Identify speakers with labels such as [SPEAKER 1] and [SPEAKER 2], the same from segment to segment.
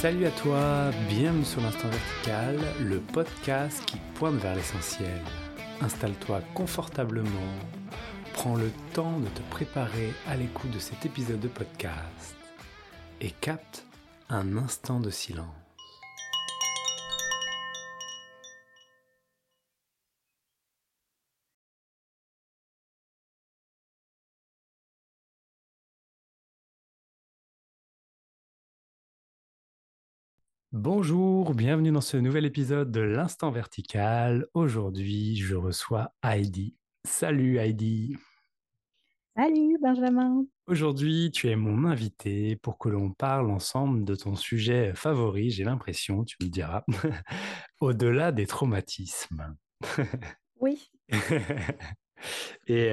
[SPEAKER 1] Salut à toi, bienvenue sur l'Instant Vertical, le podcast qui pointe vers l'essentiel. Installe-toi confortablement, prends le temps de te préparer à l'écoute de cet épisode de podcast et capte un instant de silence. Bonjour, bienvenue dans ce nouvel épisode de l'Instant Vertical. Aujourd'hui, je reçois Heidi. Salut Heidi.
[SPEAKER 2] Salut Benjamin.
[SPEAKER 1] Aujourd'hui, tu es mon invité pour que l'on parle ensemble de ton sujet favori, j'ai l'impression, tu me diras, au-delà des traumatismes.
[SPEAKER 2] Oui.
[SPEAKER 1] Et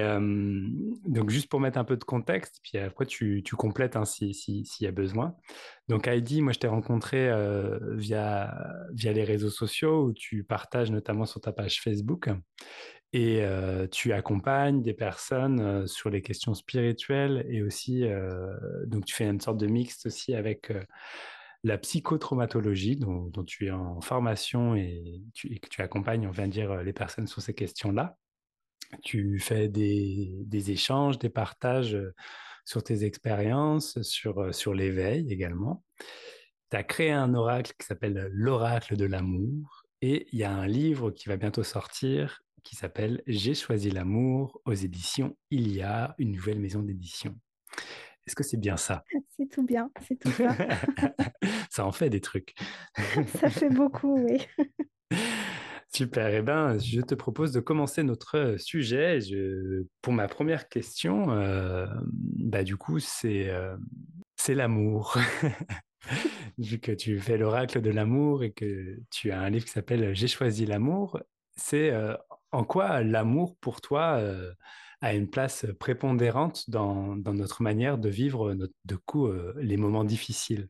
[SPEAKER 1] donc, juste pour mettre un peu de contexte, puis après, tu, complètes hein, s'il y a besoin. Donc, Heidi, moi, je t'ai rencontré via, via les réseaux sociaux où tu partages notamment sur ta page Facebook et tu accompagnes des personnes sur les questions spirituelles et aussi, donc, tu fais une sorte de mixte aussi avec la psychotraumatologie dont, dont, tu es en formation et, et que tu accompagnes, on vient de dire, les personnes sur ces questions-là tu fais des, échanges, des partages sur tes expériences, sur, sur l'éveil également. Tu as créé un oracle qui s'appelle l'oracle de l'amour et il y a un livre qui va bientôt sortir qui s'appelle J'ai choisi l'amour aux éditions Il y a une nouvelle maison d'édition. Est-ce que c'est bien ça?
[SPEAKER 2] C'est tout bien, c'est tout ça.
[SPEAKER 1] ça en fait des trucs.
[SPEAKER 2] ça fait beaucoup, oui.
[SPEAKER 1] Super. Eh ben, je te propose de commencer notre sujet. pour ma première question, euh, bah, du coup, c'est euh, l'amour. Vu que tu fais l'oracle de l'amour et que tu as un livre qui s'appelle J'ai choisi l'amour, c'est en quoi l'amour pour toi a une place prépondérante dans, notre manière de vivre de coup les moments difficiles?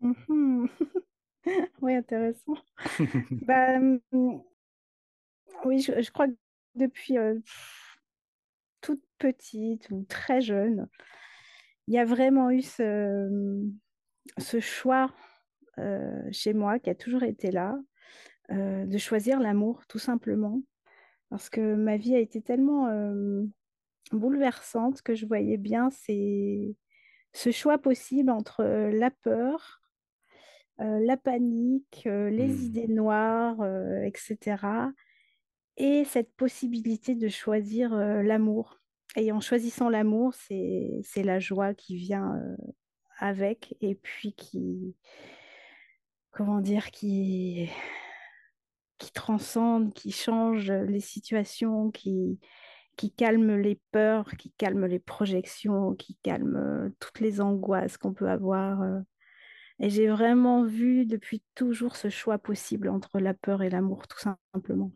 [SPEAKER 2] Oui, intéressant. bah, oui, je, crois que depuis toute petite ou très jeune, il y a vraiment eu ce, ce choix chez moi qui a toujours été là, de choisir l'amour, tout simplement. Parce que ma vie a été tellement bouleversante que je voyais bien ce choix possible entre la peur, euh, la panique, euh, les mmh. idées noires, euh, etc. Et cette possibilité de choisir l'amour. Et en choisissant l'amour, c'est la joie qui vient avec et puis qui, comment dire, qui, qui transcende, qui change les situations, qui, qui calme les peurs, qui calme les projections, qui calme toutes les angoisses qu'on peut avoir et j'ai vraiment vu depuis toujours ce choix possible entre la peur et l'amour, tout simplement.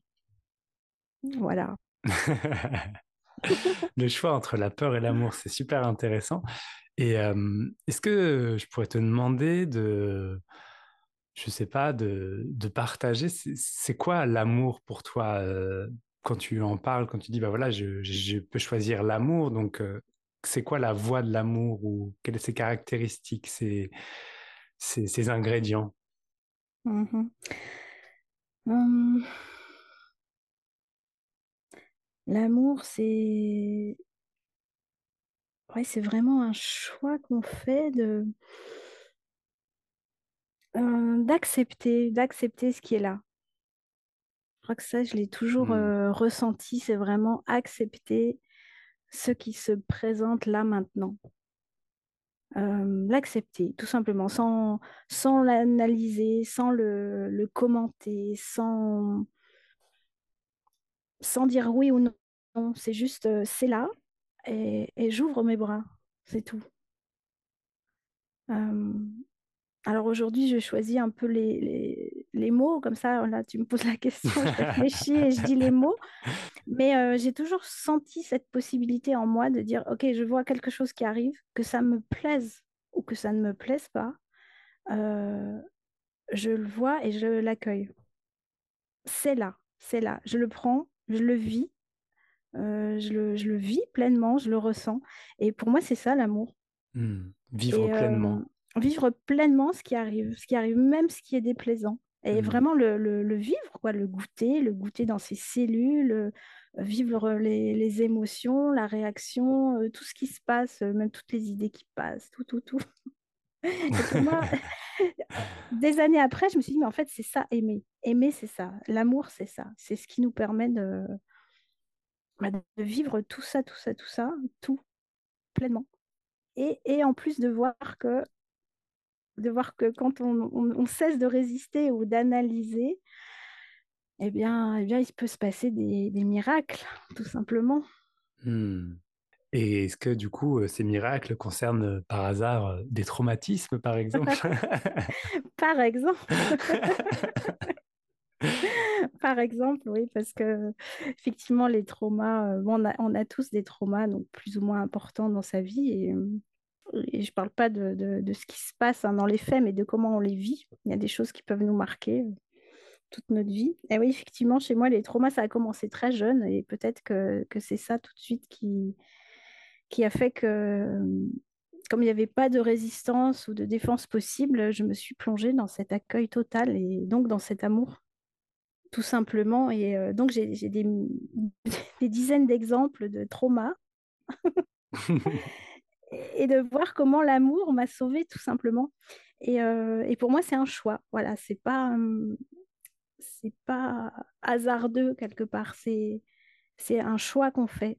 [SPEAKER 2] Voilà.
[SPEAKER 1] le choix entre la peur et l'amour, c'est super intéressant. Et est-ce que je pourrais te demander de, je sais pas, de, partager, c'est quoi l'amour pour toi quand tu en parles, quand tu dis, bah voilà, je, peux choisir l'amour, donc c'est quoi la voie de l'amour ou quelles sont ses caractéristiques ces, ingrédients
[SPEAKER 2] mmh hum. L'amour, c'est ouais, c'est vraiment un choix qu'on fait de euh, d'accepter, d'accepter ce qui est là. Je crois que ça, je l'ai toujours mmh. euh, ressenti, c'est vraiment accepter ce qui se présente là maintenant l'accepter, tout simplement, sans, sans l'analyser, sans le, commenter, sans, dire oui ou non. C'est juste, c'est là, et, et j'ouvre mes bras, c'est tout. Alors aujourd'hui, je choisis un peu les, les, les, mots, comme ça, là, tu me poses la question, je réfléchis et je dis les mots. Mais j'ai toujours senti cette possibilité en moi de dire, OK, je vois quelque chose qui arrive, que ça me plaise ou que ça ne me plaise pas, je le vois et je l'accueille. C'est là, c'est là. Je le prends, je le vis, je, le, je, le, vis pleinement, je le ressens. Et pour moi, c'est ça l'amour.
[SPEAKER 1] Mmh. Vivre pleinement.
[SPEAKER 2] Vivre pleinement ce qui arrive, ce qui arrive, même ce qui est déplaisant. Et
[SPEAKER 1] Hmm.
[SPEAKER 2] vraiment le, le- le vivre, quoi, le goûter, le goûter dans ses cellules, euh, vivre les, les émotions, la réaction, euh, tout ce qui se passe, euh, même toutes les idées qui passent, tout, tout, tout. Et pour moi, des années après, je me suis dit, mais en fait, c'est ça, aimer. Aimer, c'est ça. L'amour, c'est ça. C'est ce qui nous permet de, bah, de vivre tout ça, tout ça, tout ça, tout, pleinement. Et, et en plus de voir que, de voir que quand on, on- on cesse de résister ou d'analyser, eh bien, eh bien, il peut se passer des, des miracles, tout simplement.
[SPEAKER 1] Hmm. Et est-ce que du coup, euh, ces miracles concernent euh, par hasard euh, des traumatismes, par exemple?
[SPEAKER 2] Par exemple, par exemple, oui, parce que effectivement, les traumas, bon, on a, on a tous des traumas, donc plus ou moins importants dans sa vie. Et, et je ne parle pas de, de- ce qui se passe hein, dans les faits, mais de comment on les vit. Il y a des choses qui peuvent nous marquer euh, toute notre vie. Et oui, effectivement, chez moi, les traumas, ça a commencé très jeune, et peut-être que, que c'est ça tout de suite qui, qui a fait que, euh, comme il n'y avait pas de résistance ou de défense possible, je me suis plongée dans cet accueil total et donc dans cet amour, tout simplement. Et euh, donc, j'ai des dizaines d'exemples de traumas et de voir comment l'amour m'a sauvée, tout simplement. Et, euh, et pour moi, c'est un choix. Voilà, c'est pas, hum, c'est pas hasardeux quelque part. C'est, c'est un choix qu'on fait.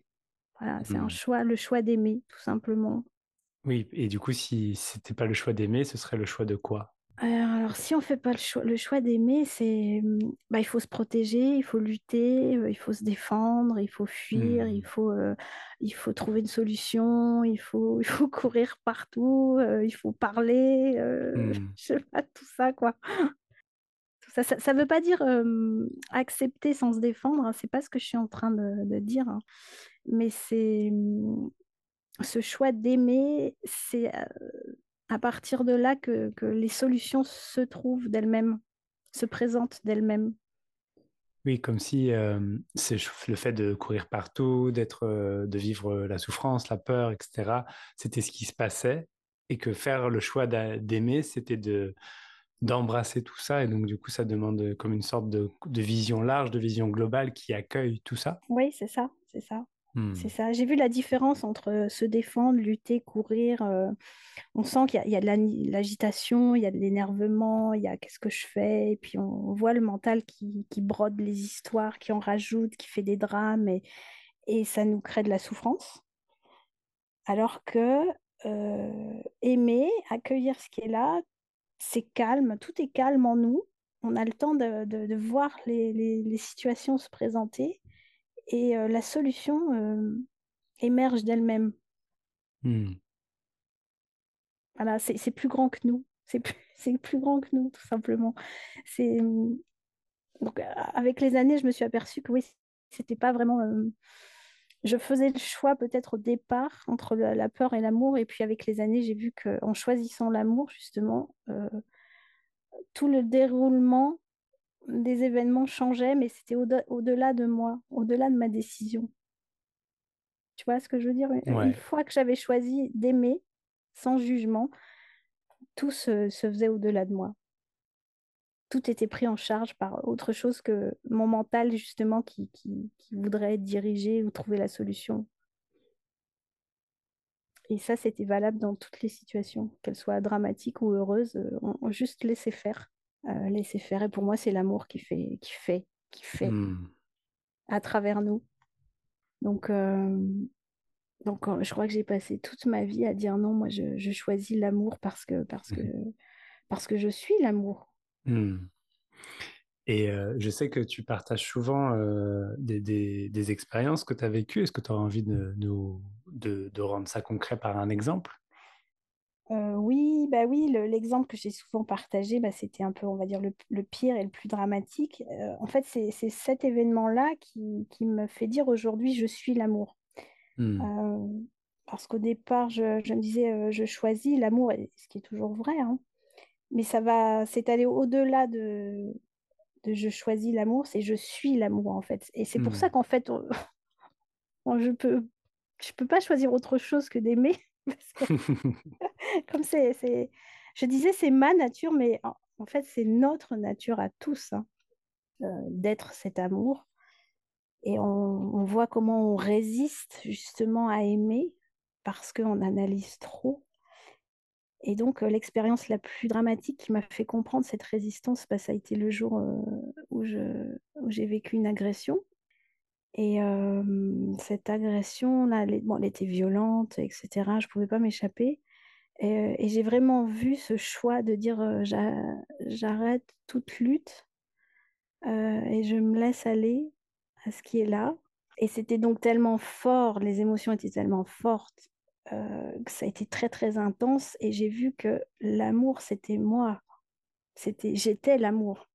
[SPEAKER 2] Voilà, c'est un
[SPEAKER 1] Hmm.
[SPEAKER 2] choix, le choix d'aimer, tout simplement.
[SPEAKER 1] Oui, et du coup, si c'était pas le choix d'aimer, ce serait le choix de quoi?
[SPEAKER 2] Alors, si on fait pas le choix, le choix d'aimer, c'est, bah, il faut se protéger, il faut lutter, euh, il faut se défendre, il faut fuir, il
[SPEAKER 1] Hmm.
[SPEAKER 2] faut, euh, il faut trouver une solution, il faut, il faut courir partout, euh, il faut parler,
[SPEAKER 1] Hmm.
[SPEAKER 2] je sais pas, tout ça, quoi. Tout ça, ça, ça veut pas dire accepter sans se défendre, hein, c'est pas ce que je suis en train de, de dire, hein. mais c'est hum, ce choix d'aimer, c'est à partir de là que, que les solutions se trouvent d'elles-mêmes, se présentent d'elles-mêmes.
[SPEAKER 1] Oui, comme si euh, c'est le fait de courir partout, d'être, euh, de vivre la souffrance, la peur, etc. C'était ce qui se passait, et que faire le choix d'a- d'aimer, c'était de d'embrasser tout ça, et donc du coup, ça demande comme une sorte de, de vision large, de vision globale qui accueille tout ça.
[SPEAKER 2] Oui, c'est ça, c'est ça.
[SPEAKER 1] Hmm.
[SPEAKER 2] C'est ça. J'ai vu la différence entre se défendre, lutter, courir. euh, on sent qu'il y a, de la- l'agitation, il y a de l'énervement, il y a qu'est-ce que je fais. Et puis on, voit le mental qui, brode les histoires, qui en rajoute, qui fait des drames et, ça nous crée de la souffrance. Alors que euh, aimer, accueillir ce qui est là, c'est calme, tout est calme en nous. On a le temps de, voir les situations se présenter et euh, la solution euh, émerge d'elle-même.
[SPEAKER 1] Hmm.
[SPEAKER 2] Voilà, c'est plus grand que nous. C'est plus, plus grand que nous, tout simplement. C'est donc euh, avec les années, je me suis aperçue que oui, c'était pas vraiment. euh, je faisais le choix peut-être au départ entre la, la peur et l'amour, et puis avec les années, j'ai vu qu'en choisissant l'amour, justement, tout le déroulement des événements changeait, mais c'était au- au-delà de moi, au-delà de ma décision. Tu vois ce que je veux dire? Une
[SPEAKER 1] Ouais.
[SPEAKER 2] fois que j'avais choisi d'aimer sans jugement, tout se, se faisait au-delà de moi. Tout était pris en charge par autre chose que mon mental, justement, qui, qui, qui voudrait diriger ou trouver la solution. Et ça, c'était valable dans toutes les situations, qu'elles soient dramatiques ou heureuses. euh, On, on juste laisser faire. Euh, laisser faire. Et pour moi, c'est l'amour qui fait, qui fait, qui fait
[SPEAKER 1] Hmm.
[SPEAKER 2] à travers nous. Donc, euh, donc je crois que j'ai passé toute ma vie à dire non, moi, je, je choisis l'amour parce que, parce que, parce que je suis l'amour.
[SPEAKER 1] Hmm. Et euh, je sais que tu partages souvent euh, des, des- des expériences que tu as vécues. Est-ce que tu as envie de, nous- de, de rendre ça concret par un exemple?
[SPEAKER 2] Euh, oui, bah oui, le- l'exemple que j'ai souvent partagé, bah, c'était un peu, on va dire, le, le pire et le plus dramatique. Euh, en fait, c'est cet événement-là qui, qui me fait dire aujourd'hui, je suis l'amour. Euh, parce qu'au départ, je, je me disais, je choisis l'amour, ce qui est toujours vrai, hein. mais ça va, c'est aller au-delà de, de je choisis l'amour, c'est je suis l'amour, en fait. Et c'est pour
[SPEAKER 1] Hmm.
[SPEAKER 2] ça qu'en fait, on- on- je peux, je peux pas choisir autre chose que d'aimer, parce que comme c'est, je disais c'est ma nature, mais en, fait c'est notre nature à tous hein, euh, d'être cet amour. Et on, voit comment on résiste justement à aimer parce qu'on analyse trop. Et donc euh, l'expérience la plus dramatique qui m'a fait comprendre cette résistance, bah, ça a été le jour euh, où j'ai vécu une agression. Et cette agression, bon, elle était violente, etc. Je ne pouvais pas m'échapper. Et, et j'ai vraiment vu ce choix de dire j'arrête toute lutte et je me laisse aller à ce qui est là. Et c'était donc tellement fort, les émotions étaient tellement fortes que ça a été très très intense. Et j'ai vu que l'amour, c'était moi. C'était, j'étais l'amour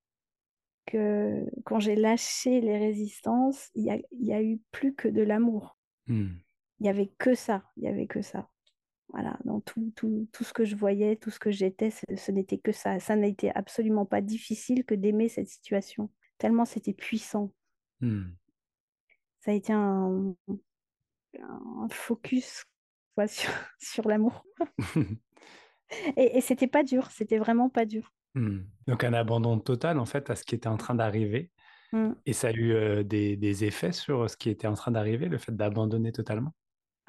[SPEAKER 2] que quand j'ai lâché les résistances, il y a, eu plus que de l'amour. Hmm. Il n'y avait que ça, il y avait que ça. Voilà, dans tout, tout, tout ce que je voyais, tout ce que j'étais, ce, n'était que ça. Ça n'a été absolument pas difficile que d'aimer cette situation, tellement c'était puissant. Hmm. Ça a été un, un focus sur, sur l'amour. et, et c'était pas dur, c'était vraiment pas dur.
[SPEAKER 1] Hmm. Donc un abandon total en fait à ce qui était en train d'arriver. Hmm. Et ça a eu euh, des, effets sur ce qui était en train d'arriver, le fait d'abandonner totalement?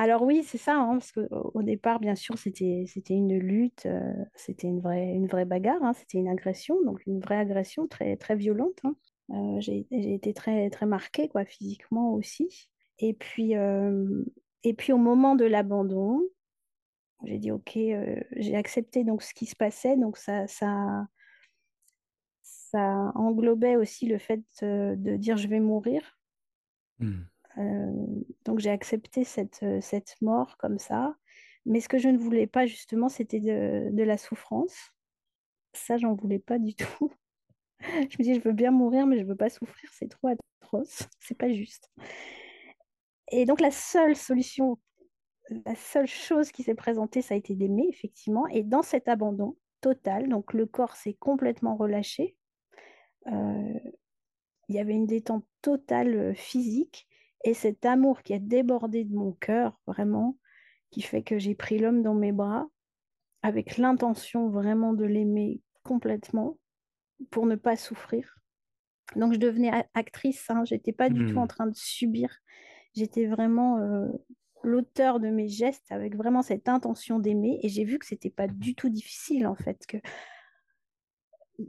[SPEAKER 2] Alors oui, c'est ça, hein, parce qu'au départ, bien sûr, c'était une lutte, euh, c'était une vraie, une vraie bagarre, hein, c'était une agression, donc une vraie agression très, très violente. Hein. Euh, j'ai été très, très marquée quoi, physiquement aussi. Et puis, et puis au moment de l'abandon, j'ai dit ok, j'ai accepté donc ce qui se passait, donc ça, ça, englobait aussi le fait de dire je vais mourir. Hmm. Donc j'ai accepté cette, cette mort comme ça. Mais ce que je ne voulais pas justement, c'était de, de, la souffrance. Ça, j'en voulais pas du tout. je me dis, je veux bien mourir, mais je veux pas souffrir, c'est trop atroce, c'est pas juste. Et donc la seule solution la seule chose qui s'est présentée, ça a été d'aimer, effectivement. Et dans cet abandon total, donc le corps s'est complètement relâché. Euh, il y avait une détente totale euh, physique. Et cet amour qui a débordé de mon cœur, vraiment, qui fait que j'ai pris l'homme dans mes bras, avec l'intention vraiment de l'aimer complètement, pour ne pas souffrir. Donc je devenais actrice, hein, j'étais pas du tout en hmm. train de subir, j'étais vraiment euh, l'auteur de mes gestes avec vraiment cette intention d'aimer. Et j'ai vu que c'était pas du tout difficile, en fait, que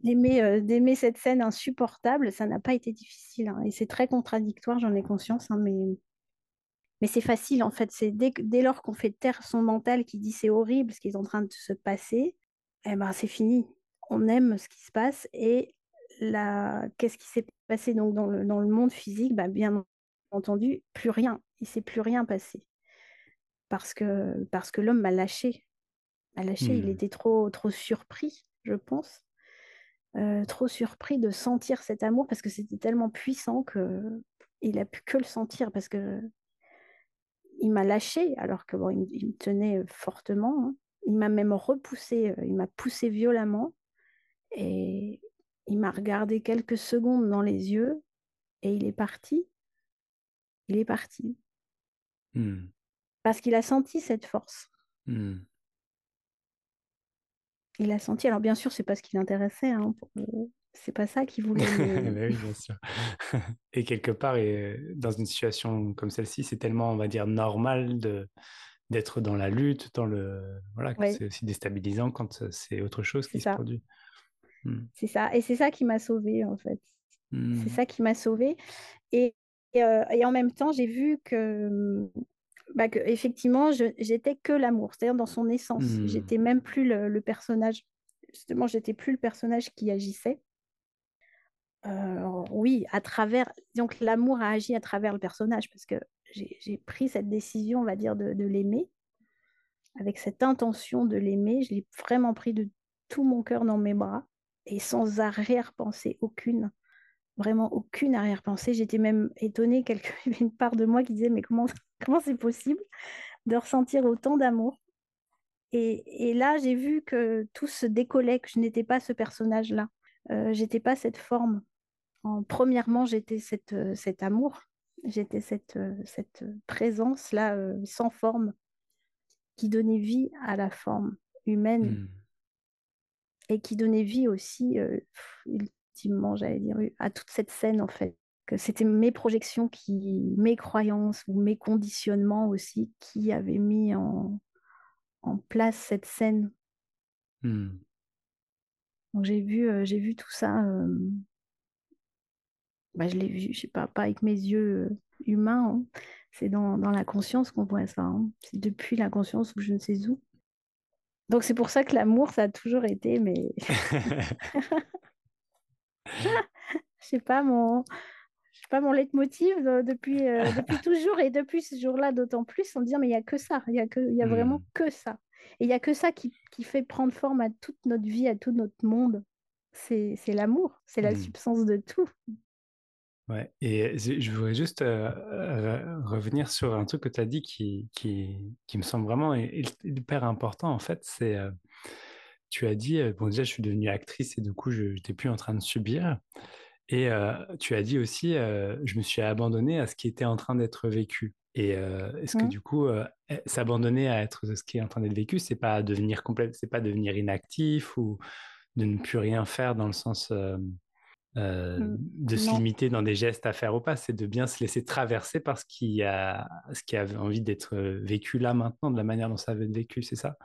[SPEAKER 2] d'aimer, euh, d'aimer cette scène insupportable, ça n'a pas été difficile. Hein. Et c'est très contradictoire, j'en ai conscience, hein, mais, mais c'est facile, en fait. C'est dès, dès lors qu'on fait taire son mental qui dit c'est horrible ce qui est en train de se passer, eh ben, c'est fini. On aime ce qui se passe. Et la... qu'est-ce qui s'est passé donc dans le, dans le monde physique bah, Bien entendu, plus rien. Il ne s'est plus rien passé parce que, parce que l'homme m'a lâché. M'a lâché, il mmh. était trop, trop surpris, je pense. Euh, trop surpris de sentir cet amour parce que c'était tellement puissant que il a pu que le sentir parce que il m'a lâché alors que bon, il, me tenait fortement. Hein. Il m'a même repoussé, euh, il m'a poussé violemment et il m'a regardé quelques secondes dans les yeux et il est parti. Il est parti. Mmh. Parce qu'il a senti cette force. Hmm. Il a senti. Alors, bien sûr, c'est pas ce qui l'intéressait. Hein, c'est pas ça qu'il voulait.
[SPEAKER 1] oui, bien sûr. et quelque part, et dans une situation comme celle-ci, c'est tellement, on va dire, normal de d'être dans la lutte, dans le voilà, c'est aussi déstabilisant quand c'est autre chose qui se produit.
[SPEAKER 2] Hmm. C'est ça, et c'est ça qui m'a sauvée en fait. C'est hmm. ça qui m'a sauvée. Et, et, euh, et, en même temps, j'ai vu que bah, que, effectivement, j'étais que l'amour, c'est-à-dire dans son essence. Je mmh. J'étais même plus le, personnage. Justement, j'étais plus le personnage qui agissait. Euh, oui, à travers. Donc, l'amour a agi à travers le personnage parce que j'ai pris cette décision, on va dire, de, de l'aimer. Avec cette intention de l'aimer, je l'ai vraiment pris de tout mon cœur dans mes bras et sans arrière-pensée aucune vraiment aucune arrière-pensée. J'étais même étonnée, quelque... il y avait une part de moi qui disait mais comment comment c'est possible de ressentir autant d'amour? Et, et, là, j'ai vu que tout se décollait, que je n'étais pas ce personnage-là. Euh, j'étais pas cette forme. En, premièrement, j'étais cette, euh, cet amour, j'étais cette, euh, cette présence-là euh, sans forme qui donnait vie à la forme humaine. Hmm. et qui donnait vie aussi, euh, ultimement, j'allais dire, à toute cette scène en fait. Que c'était mes projections, qui, mes croyances ou mes conditionnements aussi qui avaient mis en, en place cette scène. Hmm. Donc j'ai vu, euh, j'ai vu tout ça. Euh, bah, je l'ai vu, je sais pas, pas avec mes yeux humains. Hein. C'est dans, dans, la conscience qu'on voit ça. Hein. C'est depuis la conscience ou je ne sais où. Donc c'est pour ça que l'amour, ça a toujours été, mais je sais pas mon, je sais pas mon leitmotiv depuis euh, depuis toujours et depuis ce jour-là d'autant plus, en disant mais il y a que ça, il y a que, il y a vraiment hmm. que ça, et il y a que ça qui, qui, fait prendre forme à toute notre vie, à tout notre monde. C'est l'amour, c'est la hmm. substance de tout.
[SPEAKER 1] Ouais, et je voudrais juste revenir sur un truc que tu as dit qui, qui, qui, me semble vraiment hyper important, en fait, c'est, tu as dit, bon déjà, je suis devenue actrice et du coup, je n'étais plus en train de subir. Et tu as dit aussi, je me suis abandonnée à ce qui était en train d'être vécu. Et est-ce que mmh. du coup, eh, s'abandonner à être ce qui est en train d'être vécu, c'est pas devenir complète, c'est pas devenir inactif ou de ne plus rien faire dans le sens mmh. de se limiter dans des gestes à faire ou pas, c'est de bien se laisser traverser par ce qui a, ce qui a envie d'être vécu là maintenant, de la manière dont ça veut être vécu, c'est ça?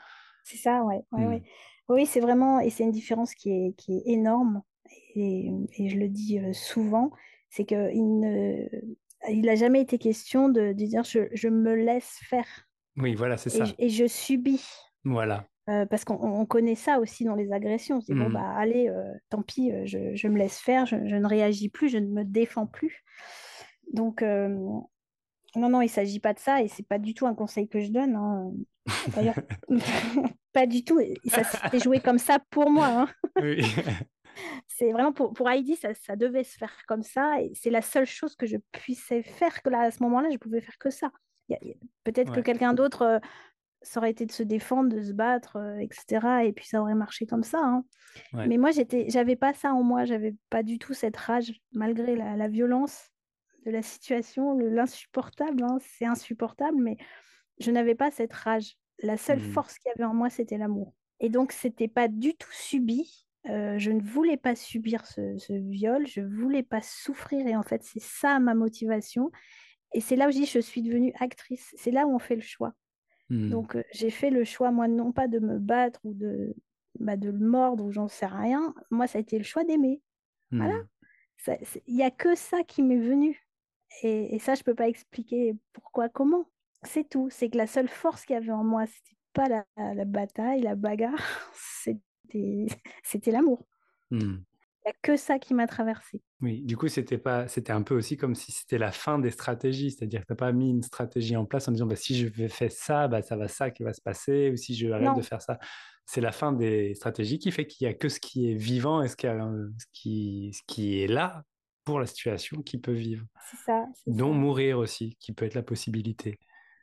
[SPEAKER 2] C'est ça, ouais. ouais, mmh. Oui, c'est vraiment, et c'est une différence qui est, qui est énorme, et, et je le dis euh, souvent, c'est qu'il ne, il n'a jamais été question de, de dire je, je, me laisse faire.
[SPEAKER 1] Oui, voilà, c'est ça.
[SPEAKER 2] Et je subis.
[SPEAKER 1] Voilà.
[SPEAKER 2] Euh, parce qu'on connaît ça aussi dans les agressions. On se dit, bon, mmh. bah, allez, euh, tant pis, euh, je, me laisse faire, je, ne réagis plus, je ne me défends plus. Donc, non, non, il ne s'agit pas de ça et ce n'est pas du tout un conseil que je donne. Hein. D'ailleurs, pas du tout. Ça s'est joué comme ça pour moi. Hein. c'est vraiment pour, pour Heidi, ça, ça, devait se faire comme ça et c'est la seule chose que je puissais faire que là, à ce moment-là, je pouvais faire que ça. Peut-être que quelqu'un d'autre ça aurait été de se défendre, de se battre, euh, etc. Et puis ça aurait marché comme ça. Hein. Mais moi, j'étais, j'avais pas ça en moi, j'avais pas du tout cette rage, malgré la, violence de la situation, l'insupportable. Hein. C'est insupportable, mais je n'avais pas cette rage. La seule mmh. force qu'il y avait en moi, c'était l'amour. Et donc, c'était pas du tout subi. Euh, je ne voulais pas subir ce, ce, viol, je voulais pas souffrir. Et en fait, c'est ça ma motivation. Et c'est là où je dis, je suis devenue actrice. C'est là où on fait le choix. Mmh. Donc, j'ai fait le choix, moi, non pas de me battre ou de, bah, de le mordre ou j'en sais rien. Moi, ça a été le choix d'aimer. Voilà. Mmh. Il n'y a que ça qui m'est venu. Et, ça, je ne peux pas expliquer pourquoi, comment. C'est tout. C'est que la seule force qu'il y avait en moi, c'était pas la, la, bataille, la bagarre, c'était l'amour. Mmh n'y a que ça qui m'a traversé.
[SPEAKER 1] Oui, du coup, c'était pas, c'était un peu aussi comme si c'était la fin des stratégies, c'est-à-dire que tu n'as pas mis une stratégie en place en disant bah, si je faire ça, bah, ça va ça qui va se passer, ou si je arrête de faire ça. C'est la fin des stratégies qui fait qu'il n'y a que ce qui est vivant et ce qui, ce qui, ce qui est là pour la situation qui peut vivre.
[SPEAKER 2] C'est ça.
[SPEAKER 1] Dont mourir aussi, qui peut être la possibilité.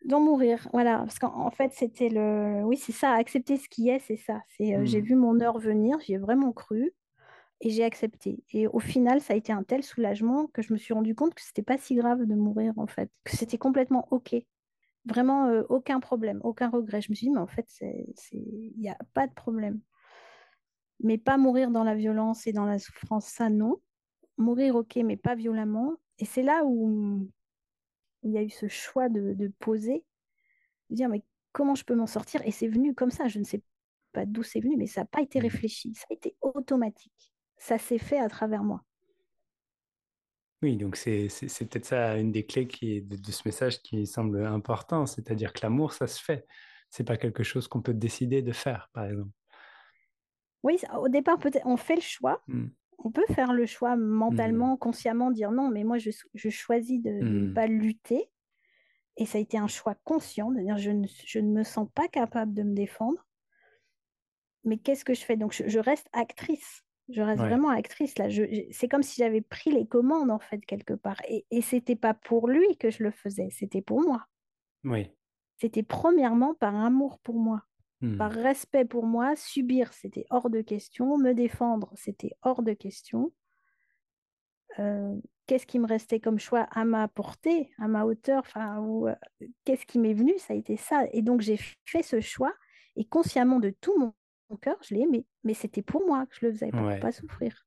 [SPEAKER 2] Dont mourir, voilà. Parce qu'en fait, c'était le. Oui, c'est ça, accepter ce qui est, c'est ça. C'est, euh, J'ai mmh. vu mon heure venir, j'y ai vraiment cru et j'ai accepté. Et au final, ça a été un tel soulagement que je me suis rendu compte que c'était pas si grave de mourir en fait, que c'était complètement ok, vraiment euh, aucun problème, aucun regret. Je me suis dit mais en fait il n'y a pas de problème. Mais pas mourir dans la violence et dans la souffrance, ça non. Mourir ok, mais pas violemment. Et c'est là où il y a eu ce choix de, de poser, de dire mais comment je peux m'en sortir? Et c'est venu comme ça. Je ne sais pas d'où c'est venu, mais ça n'a pas été mmh. réfléchi, ça a été automatique ça s'est fait à travers moi.
[SPEAKER 1] Oui, donc c'est peut-être ça une des clés qui est de, ce message qui semble important, c'est-à-dire que l'amour, ça se fait. C'est pas quelque chose qu'on peut décider de faire, par exemple.
[SPEAKER 2] Oui, au départ, peut-être on fait le choix. Mmh. On peut faire le choix mentalement, mmh. consciemment, dire non, mais moi, je, choisis de ne mmh. pas lutter. Et ça a été un choix conscient, de dire je ne, je ne me sens pas capable de me défendre. Mais qu'est-ce que je fais? Donc, je reste actrice. Je reste vraiment actrice là. c'est comme si j'avais pris les commandes en fait quelque part. Et, et c'était pas pour lui que je le faisais, c'était pour moi.
[SPEAKER 1] Oui.
[SPEAKER 2] C'était premièrement par amour pour moi, par mmh. respect pour moi. Subir, c'était hors de question. Me défendre, c'était hors de question. Euh, qu'est-ce qui me restait comme choix à ma portée, à ma hauteur, enfin, euh, qu'est-ce qui m'est venu, ça a été ça. Et donc j'ai fait ce choix et consciemment de tout mon cœur, je l'ai aimé. Mais c'était pour moi que je le faisais, pour ne pas souffrir.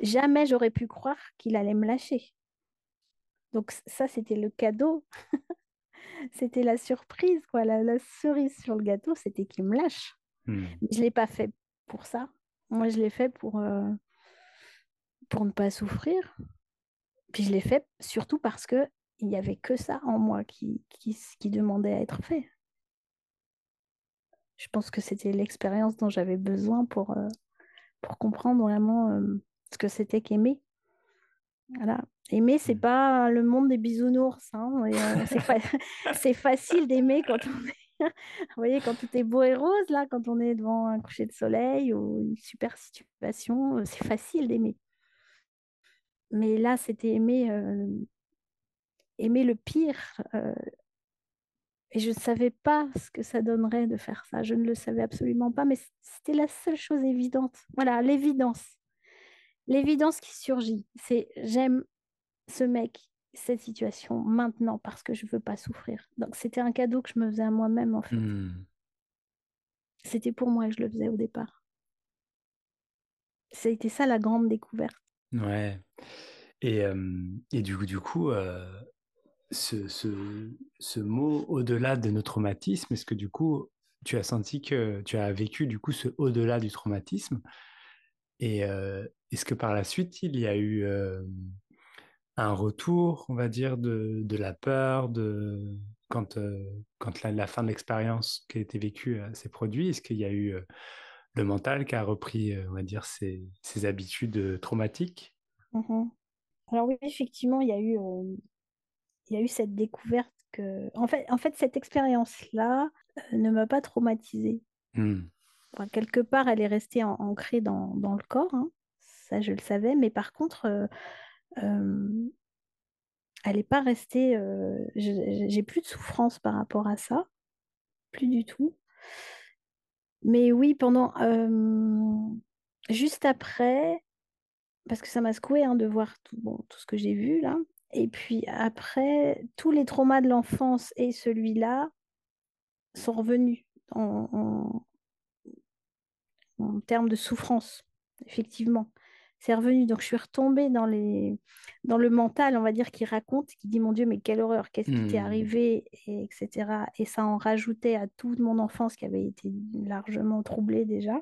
[SPEAKER 2] Jamais j'aurais pu croire qu'il allait me lâcher. Donc ça, c'était le cadeau. C'était la surprise, quoi. La, cerise sur le gâteau, c'était qu'il me lâche. Hmm. Je ne l'ai pas fait pour ça. Moi, je l'ai fait pour, euh, pour ne pas souffrir. Puis je l'ai fait surtout parce que il n'y avait que ça en moi qui, qui, qui demandait à être fait. Je pense que c'était l'expérience dont j'avais besoin pour, euh, pour comprendre vraiment euh, ce que c'était qu'aimer. Voilà. Aimer, c'est mmh. pas le monde des bisounours. Hein, euh, c'est, facile d'aimer quand on est. Vous voyez, quand tout est beau et rose, là, quand on est devant un coucher de soleil ou une super situation, c'est facile d'aimer. Mais là, c'était aimer, aimer le pire, et je ne savais pas ce que ça donnerait de faire ça. Je ne le savais absolument pas, mais c'était la seule chose évidente. Voilà, l'évidence. L'évidence qui surgit, c'est j'aime ce mec, cette situation maintenant parce que je ne veux pas souffrir. Donc c'était un cadeau que je me faisais à moi-même en fait. Hmm. C'était pour moi que je le faisais au départ. C'était ça la grande découverte.
[SPEAKER 1] Ouais. Et, et du coup, du coup euh, ce, ce, mot au-delà de nos traumatismes, est-ce que du coup, tu as senti que tu as vécu du coup ce au-delà du traumatisme? Et euh, est-ce que par la suite, il y a eu euh, un retour, on va dire, de, de la peur de quand, euh, quand la, fin de l'expérience qui a été vécue s'est produite? Est-ce qu'il y a eu le mental qui a repris, on va dire, ses, ses habitudes traumatiques?
[SPEAKER 2] Mmh Alors oui, effectivement, il y a eu il y a eu cette découverte que, en fait, en fait cette expérience-là ne m'a pas traumatisée. Hmm. quelque part, elle est restée ancrée dans, dans, le corps, hein. Je le savais, mais par contre, euh, elle n'est pas restée. J'ai plus de souffrance par rapport à ça, plus du tout. Mais oui, pendant juste après, parce que ça m'a secoué hein, de voir tout, bon, tout ce que j'ai vu là. Et puis après, tous les traumas de l'enfance et celui-là sont revenus en, termes de souffrance, effectivement. C'est revenu. Donc je suis retombée dans, les, dans le mental, on va dire, qui raconte, qui dit Mon Dieu, mais quelle horreur, qu'est-ce qui t'est mmh. arrivé, et, etc. Et ça en rajoutait à toute mon enfance qui avait été largement troublée déjà.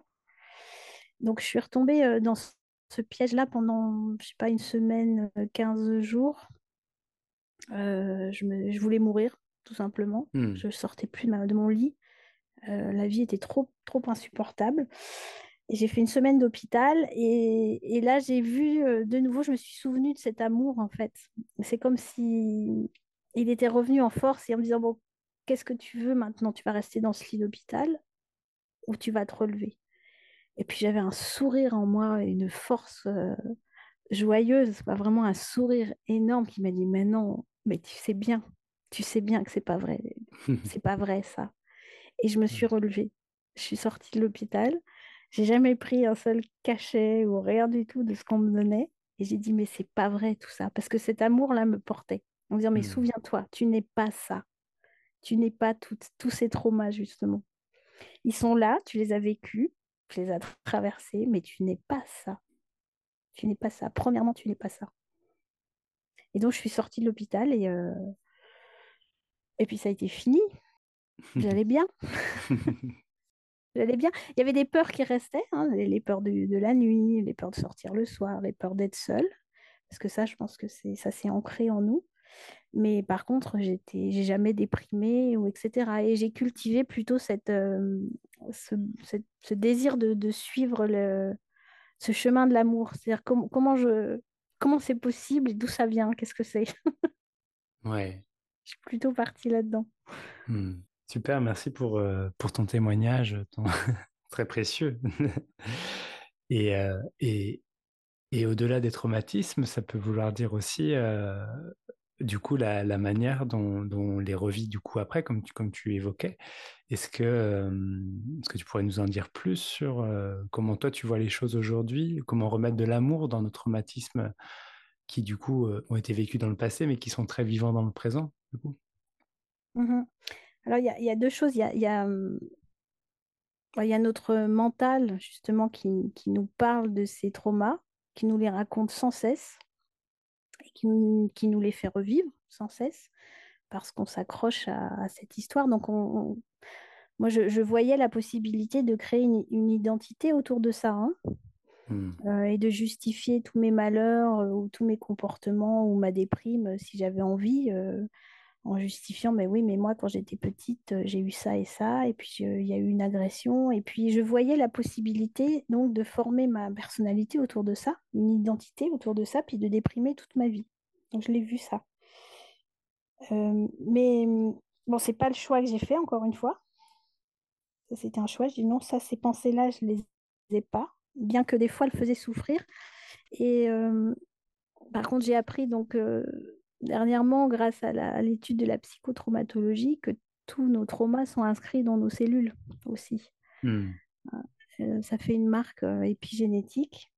[SPEAKER 2] Donc je suis retombée euh, dans ce piège-là pendant, je sais pas, une semaine, 15 euh, jours. Euh, je, me, je, voulais mourir, tout simplement. Hmm. Je sortais plus de, de mon lit. Euh, la vie était trop, trop insupportable. J'ai fait une semaine d'hôpital. Et, et, là, j'ai vu euh, de nouveau, je me suis souvenue de cet amour, en fait. C'est comme si il était revenu en force et en me disant Bon, qu'est-ce que tu veux maintenant? Tu vas rester dans ce lit d'hôpital ou tu vas te relever? Et puis j'avais un sourire en moi, une force joyeuse, pas vraiment un sourire énorme qui m'a dit Mais non, mais tu sais bien, tu sais bien que c'est pas vrai, c'est pas vrai ça. Et je me suis relevée. Je suis sortie de l'hôpital. J'ai jamais pris un seul cachet ou rien du tout de ce qu'on me donnait. Et j'ai dit, mais c'est pas vrai tout ça. Parce que cet amour-là me portait. En disant, mais mmh. souviens-toi, tu n'es pas ça. Tu n'es pas tous ces traumas, justement. Ils sont là, tu les as vécus, tu les as traversés, mais tu n'es pas ça. Tu n'es pas ça. Premièrement, tu n'es pas ça. Et donc, je suis sortie de l'hôpital et, euh, et puis ça a été fini. J'allais bien. J'allais bien. Il y avait des peurs qui restaient, hein, les, peurs de, de, la nuit, les peurs de sortir le soir, les peurs d'être seule. Parce que ça, je pense que c'est ça s'est ancré en nous. Mais par contre, j'étais, j'ai jamais déprimé ou etc. Et j'ai cultivé plutôt cette, euh, ce, ce, désir de, de suivre le, ce chemin de l'amour. C'est-à-dire comment je, comment c'est possible et d'où ça vient, qu'est-ce que c'est?
[SPEAKER 1] ouais.
[SPEAKER 2] Je suis plutôt partie là-dedans.
[SPEAKER 1] Hmm. Super, merci pour, euh, pour ton témoignage, très précieux. et, euh, et, et au-delà des traumatismes, ça peut vouloir dire aussi euh, du coup la, manière dont, dont, les revit du coup après, comme tu, comme tu évoquais. Est-ce que, est-ce que tu pourrais nous en dire plus sur comment toi tu vois les choses aujourd'hui, comment remettre de l'amour dans nos traumatismes qui du coup ont été vécus dans le passé mais qui sont très vivants dans le présent du coup?
[SPEAKER 2] Mmh Alors il y, y, a deux choses. Il y a, y a notre mental, justement, qui, qui, nous parle de ces traumas, qui nous les raconte sans cesse, et qui, qui nous les fait revivre sans cesse, parce qu'on s'accroche à, cette histoire. Donc, on, moi, je, je, voyais la possibilité de créer une, une identité autour de ça, hein, mmh. euh, et de justifier tous mes malheurs, euh, ou tous mes comportements, ou ma déprime, euh, si j'avais envie. Euh, en justifiant, mais oui, mais moi, quand j'étais petite, euh, j'ai eu ça et ça, et puis il y a eu une agression, et puis je voyais la possibilité donc de former ma personnalité autour de ça, une identité autour de ça, puis de déprimer toute ma vie. Donc je l'ai vu ça. Euh, mais bon, c'est pas le choix que j'ai fait, encore une fois. C'était un choix, je dis non, ça, ces pensées-là, je les ai pas, bien que des fois, elles faisaient souffrir. Et euh, par contre, j'ai appris donc dernièrement, grâce à l'étude de la psychotraumatologie, que tous nos traumas sont inscrits dans nos cellules aussi. Hmm. Euh, ça fait une marque euh, épigénétique.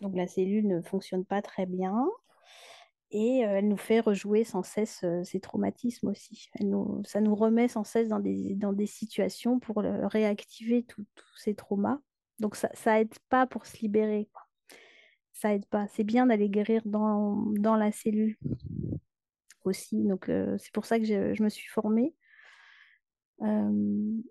[SPEAKER 2] Donc la cellule ne fonctionne pas très bien et euh, elle nous fait rejouer sans cesse ces traumatismes aussi. ça nous remet sans cesse dans des, dans des situations pour réactiver tous ces traumas. Donc ça, ça aide pas pour se libérer ça aide pas. C'est bien d'aller guérir dans, dans, la cellule aussi. Donc, euh, c'est pour ça que je, je me suis formée. Euh,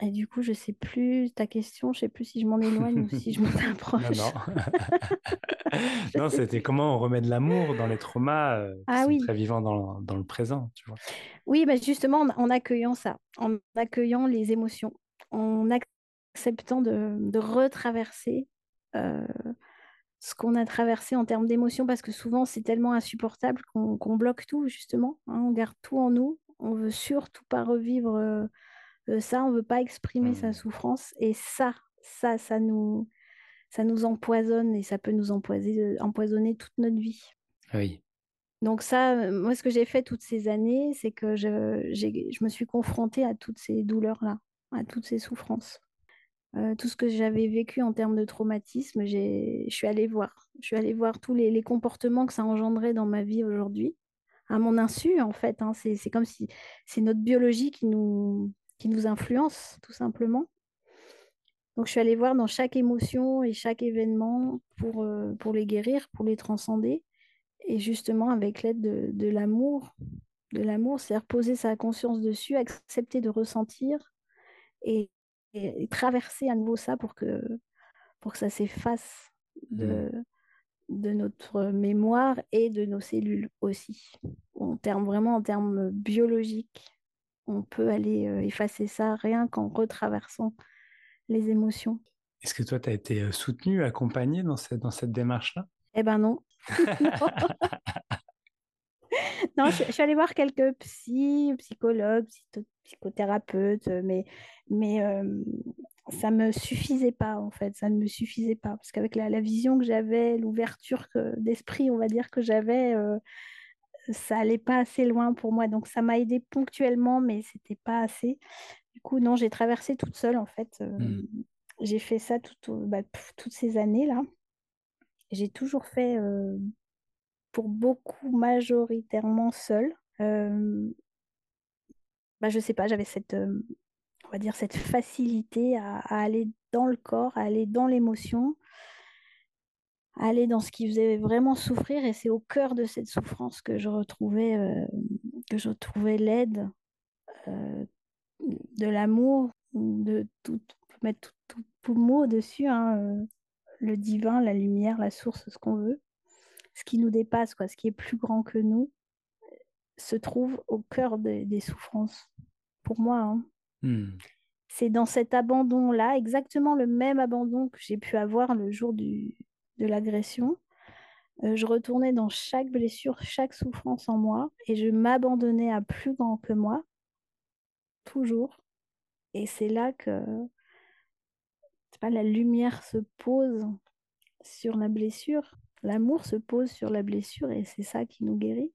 [SPEAKER 2] et du coup, je sais plus ta question, je sais plus si je m'en éloigne ou si je m'en approche.
[SPEAKER 1] Non, non. non c'était comment on remet de l'amour dans les traumas euh, qui ah, sont oui. très vivants dans, dans, le présent, tu vois.
[SPEAKER 2] Oui, bah justement, en, en, accueillant ça, en accueillant les émotions, en acceptant de, de retraverser ce qu'on a traversé en termes d'émotions, parce que souvent c'est tellement insupportable qu'on bloque tout, justement. Hein, on garde tout en nous. On veut surtout pas revivre euh, euh, ça, on veut pas exprimer sa mmh. souffrance. Et ça, ça, ça nous, ça nous empoisonne et ça peut nous empoisonner, empoisonner toute notre vie.
[SPEAKER 1] Oui.
[SPEAKER 2] Donc ça, moi, ce que j'ai fait toutes ces années, c'est que je, je me suis confrontée à toutes ces douleurs-là, à toutes ces souffrances. Euh, tout ce que j'avais vécu en termes de traumatisme, je suis allée voir. Je suis allée voir tous les, comportements que ça engendrait dans ma vie aujourd'hui, à mon insu en fait. Hein. C'est comme si c'est notre biologie qui nous, qui nous influence tout simplement. Donc je suis allée voir dans chaque émotion et chaque événement pour, euh, pour les guérir, pour les transcender. Et justement avec l'aide de, de l'amour, de l'amour, c'est-à-dire poser sa conscience dessus, accepter de ressentir et, et, traverser à nouveau ça pour que, pour que ça s'efface de, mmh. de notre mémoire et de nos cellules aussi. En termes, vraiment en termes biologiques, on peut aller euh, effacer ça rien qu'en retraversant les émotions.
[SPEAKER 1] Est-ce que toi, tu as été euh, soutenue, accompagnée dans cette, dans cette démarche-là?
[SPEAKER 2] Eh ben non. non, je, suis allée voir quelques psy, psychologues, psychothérapeutes, mais, mais euh, ça ne me suffisait pas, en fait. Ça ne me suffisait pas. Parce qu'avec la, la, vision que j'avais, l'ouverture d'esprit, on va dire, que j'avais, euh, ça n'allait pas assez loin pour moi. Donc, ça m'a aidé ponctuellement, mais ce n'était pas assez. Du coup, non, j'ai traversé toute seule, en fait. Euh, mmh. J'ai fait ça tout, bah, toutes ces années-là. J'ai toujours fait pour beaucoup majoritairement seule. Euh, bah, je sais pas, j'avais cette, euh, dire, cette facilité à, aller dans le corps, à aller dans l'émotion, à aller dans ce qui faisait vraiment souffrir. Et c'est au cœur de cette souffrance que je retrouvais, euh, que je retrouvais l'aide, euh, de l'amour, de tout, mettre tout, tout, mot dessus, hein, le divin, la lumière, la source, ce qu'on veut ce qui nous dépasse, quoi, ce qui est plus grand que nous, se trouve au cœur des souffrances. Pour moi, hein. hmm. c'est dans cet abandon-là, exactement le même abandon que j'ai pu avoir le jour du, de l'agression. Euh, je retournais dans chaque blessure, chaque souffrance en moi, et je m'abandonnais à plus grand que moi, toujours. Et c'est là que pas, la lumière se pose sur la blessure L'amour se pose sur la blessure et c'est ça qui nous guérit.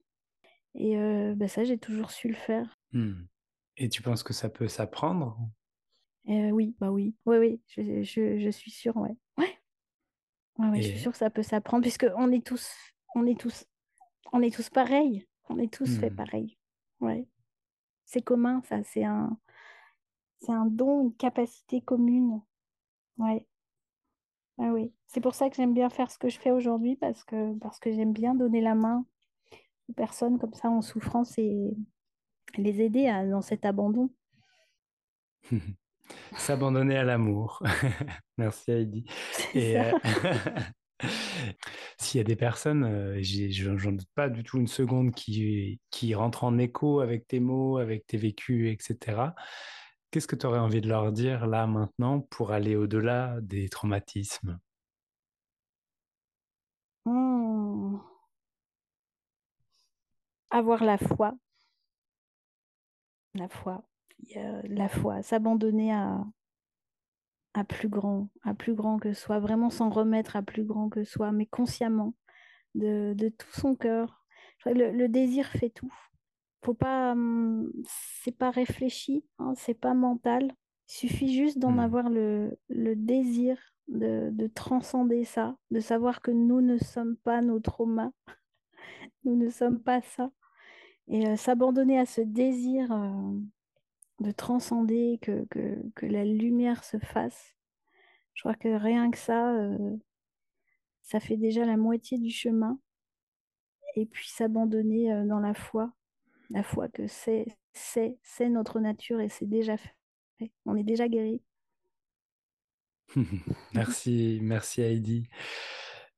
[SPEAKER 2] Et euh, bah, ça, j'ai toujours su le faire.
[SPEAKER 1] Hmm. Et tu penses que ça peut s'apprendre?
[SPEAKER 2] Euh, Oui, bah oui, oui, oui, je, je, je suis sûre, ouais. Ouais, ouais, je suis sûre que ça peut s'apprendre puisque on est tous, on est tous, on est tous pareils, on est tous fait hmm. pareil. Ouais, c'est commun, ça, c'est un, C'est un don, une capacité commune. Ouais. Ah oui. C'est pour ça que j'aime bien faire ce que je fais aujourd'hui parce que, parce que j'aime bien donner la main personnes comme ça en souffrance et les aider à, dans cet abandon.
[SPEAKER 1] S'abandonner à l'amour. Merci Heidi. Et euh, s'il y a des personnes, euh, j'en doute pas du tout une seconde, qui, qui rentrent en écho avec tes mots, avec tes vécus, etc. Qu'est-ce que tu aurais envie de leur dire là maintenant pour aller au-delà des traumatismes?
[SPEAKER 2] Mmh. Avoir la foi. La foi. La foi. S'abandonner à, à plus grand, à plus grand que soi, vraiment s'en remettre à plus grand que soi, mais consciemment, de, tout son cœur. le désir fait tout faut pas, hum, c'est pas réfléchi, hein, c'est pas mental. Il suffit juste d'en hmm. avoir le, désir de, transcender ça, de savoir que nous ne sommes pas nos traumas, nous ne sommes pas ça. Et euh, s'abandonner à ce désir euh, de transcender, que, la lumière se fasse, je crois que rien que ça, euh, ça fait déjà la moitié du chemin. Et puis s'abandonner dans la foi, la foi que c'est, c'est, c'est notre nature et c'est déjà fait. On est déjà guéri.
[SPEAKER 1] merci, merci Heidi.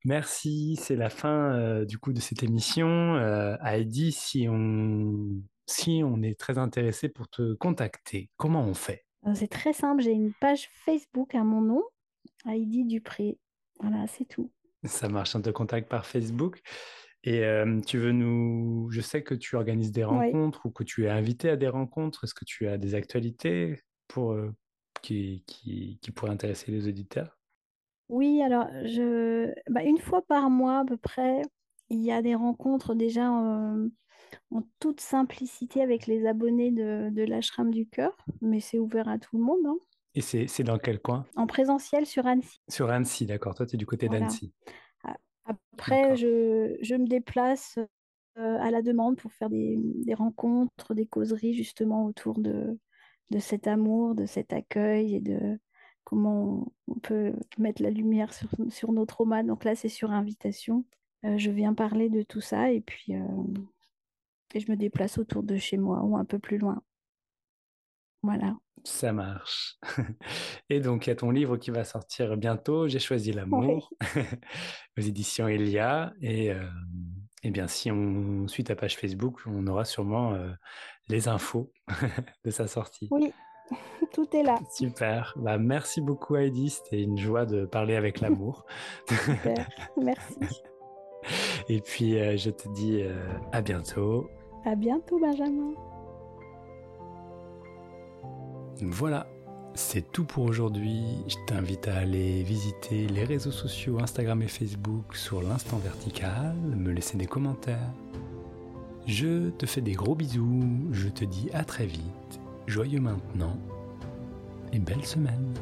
[SPEAKER 1] Merci, c'est la fin euh, du coup de cette émission. Euh, Heidi, si on, si on est très intéressé pour te contacter, comment on fait?
[SPEAKER 2] Euh, C'est très simple, j'ai une page Facebook à mon nom, Heidi Dupré. Voilà, c'est tout.
[SPEAKER 1] Ça marche, on te contacte par Facebook. Et tu veux nous. Je sais que tu organises des rencontres ou que tu es invité à des rencontres. Est-ce que tu as des actualités pour, qui, qui, qui, pourraient intéresser les auditeurs?
[SPEAKER 2] Oui, alors, je... Bah, une fois par mois à peu près, il y a des rencontres déjà en, toute simplicité avec les abonnés de, de l'ashram du cœur, mais c'est ouvert à tout le monde. Hein.
[SPEAKER 1] Et c'est dans quel coin?
[SPEAKER 2] En présentiel sur Annecy.
[SPEAKER 1] Sur Annecy, d'accord. Toi, tu es du côté d'Annecy.
[SPEAKER 2] Après, je, me déplace euh, à la demande pour faire des, rencontres, des causeries justement autour de, de cet amour, de cet accueil et de comment on peut mettre la lumière sur, sur nos traumas. Donc là, c'est sur invitation. Euh, je viens parler de tout ça et puis euh, et je me déplace autour de chez moi ou un peu plus loin. Voilà.
[SPEAKER 1] Ça marche. Et donc, il y a ton livre qui va sortir bientôt, J'ai choisi l'amour, aux éditions Elia. Et, euh, et, bien, si on suit ta page Facebook, on aura sûrement les infos de sa sortie.
[SPEAKER 2] Oui, tout est là.
[SPEAKER 1] Super. Bah, merci beaucoup, Heidi. C'était une joie de parler avec l'amour.
[SPEAKER 2] Super. Merci.
[SPEAKER 1] Et puis, euh, je te dis à bientôt.
[SPEAKER 2] À bientôt, Benjamin.
[SPEAKER 1] Voilà, c'est tout pour aujourd'hui. Je t'invite à aller visiter les réseaux sociaux Instagram et Facebook sur l'instant vertical, me laisser des commentaires. Je te fais des gros bisous, je te dis à très vite, joyeux maintenant et belle semaine.